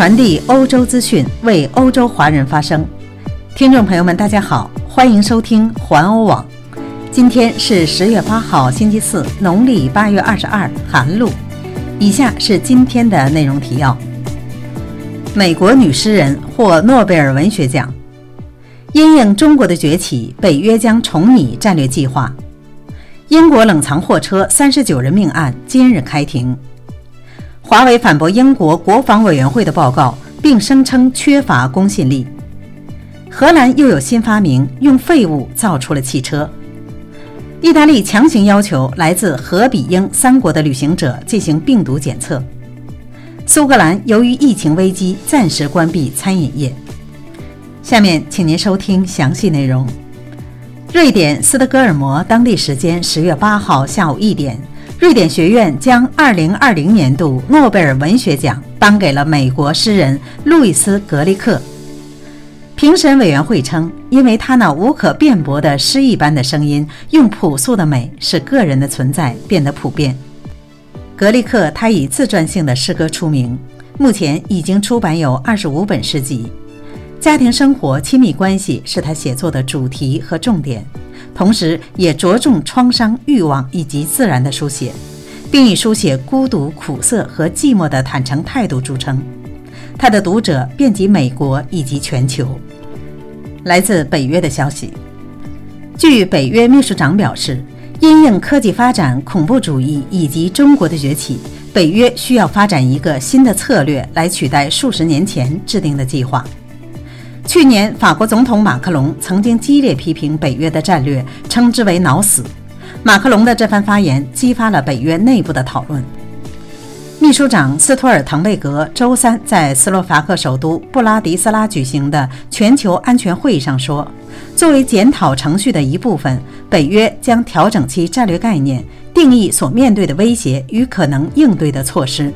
传递欧洲资讯，为欧洲华人发声。听众朋友们，大家好，欢迎收听环欧网。今天是十月八号，星期四，农历八月二十二，寒露。以下是今天的内容提要：美国女诗人获诺贝尔文学奖。因应中国的崛起，北约将重拟战略计划。英国冷藏货车三十九人命案今日开庭。华为反驳英国国防委员会的报告，并声称缺乏公信力。荷兰又有新发明，用废物造出了汽车。意大利强行要求来自荷比英三国的旅行者进行病毒检测。苏格兰由于疫情危机，暂时关闭餐饮业。下面，请您收听详细内容。瑞典斯德哥尔摩当地时间十月八号下午一点。瑞典学院将2020年度诺贝尔文学奖颁给了美国诗人路易斯·格里克。评审委员会称，因为他那无可辩驳的诗一般的声音，用朴素的美使个人的存在变得普遍。格里克，他以自传性的诗歌出名，目前已经出版有25本诗集。家庭生活、亲密关系是他写作的主题和重点。同时，也着重创伤、欲望以及自然的书写，并以书写孤独、苦涩和寂寞的坦诚态度著称。他的读者遍及美国以及全球。来自北约的消息，据北约秘书长表示，因应科技发展、恐怖主义以及中国的崛起，北约需要发展一个新的策略来取代数十年前制定的计划。去年，法国总统马克龙曾经激烈批评北约的战略，称之为“脑死”。马克龙的这番发言激发了北约内部的讨论。秘书长斯托尔滕贝格周三在斯洛伐克首都布拉迪斯拉举行的全球安全会议上说：“作为检讨程序的一部分，北约将调整其战略概念，定义所面对的威胁与可能应对的措施。”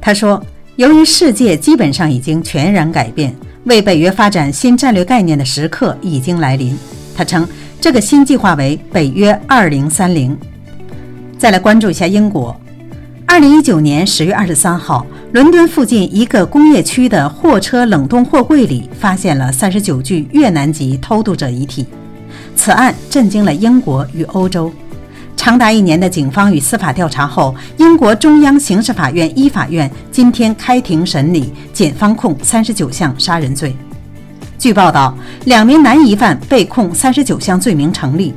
他说：“由于世界基本上已经全然改变。”为北约发展新战略概念的时刻已经来临。他称，这个新计划为“北约二零三零”。再来关注一下英国。二零一九年十月二十三号，伦敦附近一个工业区的货车冷冻货柜里发现了三十九具越南籍偷渡者遗体。此案震惊了英国与欧洲。长达一年的警方与司法调查后，英国中央刑事法院一法院今天开庭审理检方控三十九项杀人罪。据报道，两名男疑犯被控三十九项罪名成立。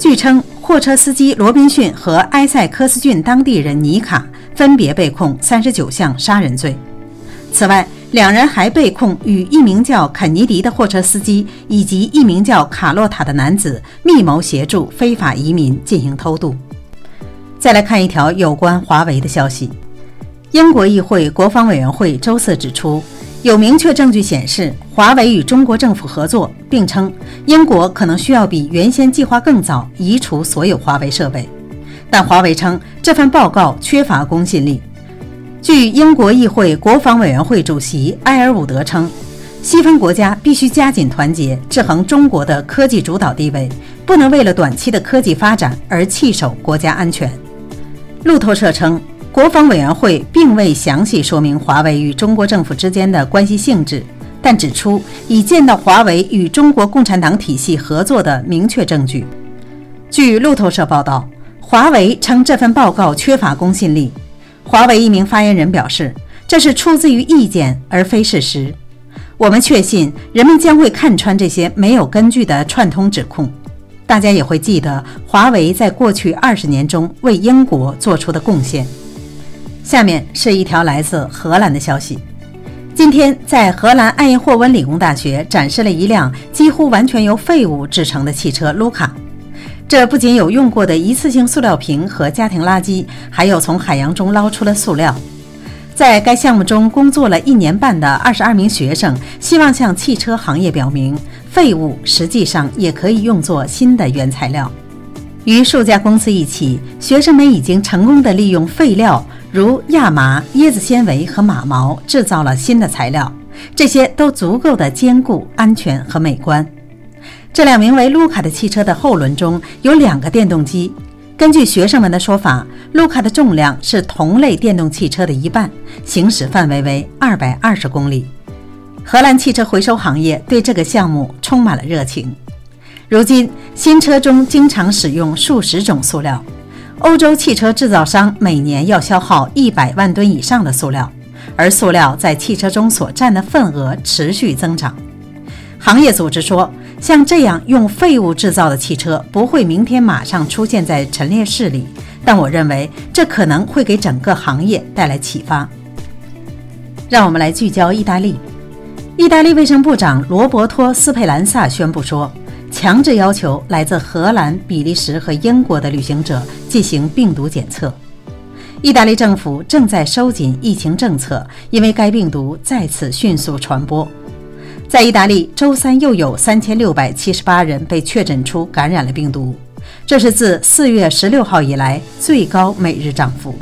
据称，货车司机罗宾逊和埃塞克斯郡当地人尼卡分别被控三十九项杀人罪。此外，两人还被控与一名叫肯尼迪的货车司机以及一名叫卡洛塔的男子密谋协助非法移民进行偷渡。再来看一条有关华为的消息：英国议会国防委员会周四指出，有明确证据显示华为与中国政府合作，并称英国可能需要比原先计划更早移除所有华为设备。但华为称这份报告缺乏公信力。据英国议会国防委员会主席埃尔伍德称，西方国家必须加紧团结，制衡中国的科技主导地位，不能为了短期的科技发展而弃守国家安全。路透社称，国防委员会并未详细说明华为与中国政府之间的关系性质，但指出已见到华为与中国共产党体系合作的明确证据。据路透社报道，华为称这份报告缺乏公信力。华为一名发言人表示：“这是出自于意见，而非事实。我们确信人们将会看穿这些没有根据的串通指控。大家也会记得华为在过去二十年中为英国做出的贡献。”下面是一条来自荷兰的消息：今天在荷兰爱因霍温理工大学展示了一辆几乎完全由废物制成的汽车——卢卡。这不仅有用过的一次性塑料瓶和家庭垃圾，还有从海洋中捞出的塑料。在该项目中工作了一年半的二十二名学生，希望向汽车行业表明，废物实际上也可以用作新的原材料。与数家公司一起，学生们已经成功地利用废料，如亚麻、椰子纤维和马毛，制造了新的材料。这些都足够的坚固、安全和美观。这辆名为“卢卡”的汽车的后轮中有两个电动机，根据学生们的说法，卢卡的重量是同类电动汽车的一半，行驶范围为二百二十公里。荷兰汽车回收行业对这个项目充满了热情。如今，新车中经常使用数十种塑料。欧洲汽车制造商每年要消耗一百万吨以上的塑料，而塑料在汽车中所占的份额持续增长。行业组织说，像这样用废物制造的汽车不会明天马上出现在陈列室里，但我认为这可能会给整个行业带来启发。让我们来聚焦意大利。意大利卫生部长罗伯托·斯佩兰萨宣布说，强制要求来自荷兰、比利时和英国的旅行者进行病毒检测。意大利政府正在收紧疫情政策，因为该病毒再次迅速传播。在意大利，周三又有三千六百七十八人被确诊出感染了病毒，这是自四月十六号以来最高每日涨幅。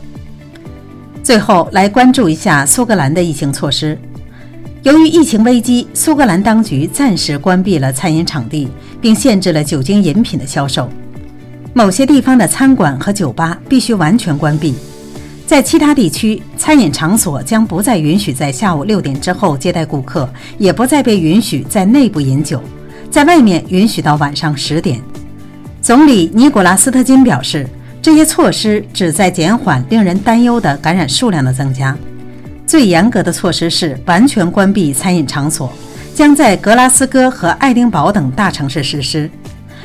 最后来关注一下苏格兰的疫情措施。由于疫情危机，苏格兰当局暂时关闭了餐饮场地，并限制了酒精饮品的销售。某些地方的餐馆和酒吧必须完全关闭。在其他地区，餐饮场所将不再允许在下午六点之后接待顾客，也不再被允许在内部饮酒，在外面允许到晚上十点。总理尼古拉斯特金表示，这些措施旨在减缓令人担忧的感染数量的增加。最严格的措施是完全关闭餐饮场所，将在格拉斯哥和爱丁堡等大城市实施。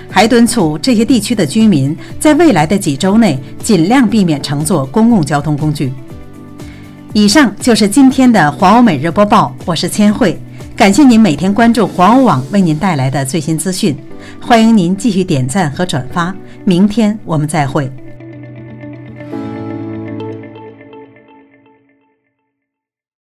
还敦促这些地区的居民在未来的几周内尽量避免乘坐公共交通工具。以上就是今天的黄欧每日播报，我是千惠，感谢您每天关注黄欧网为您带来的最新资讯，欢迎您继续点赞和转发，明天我们再会。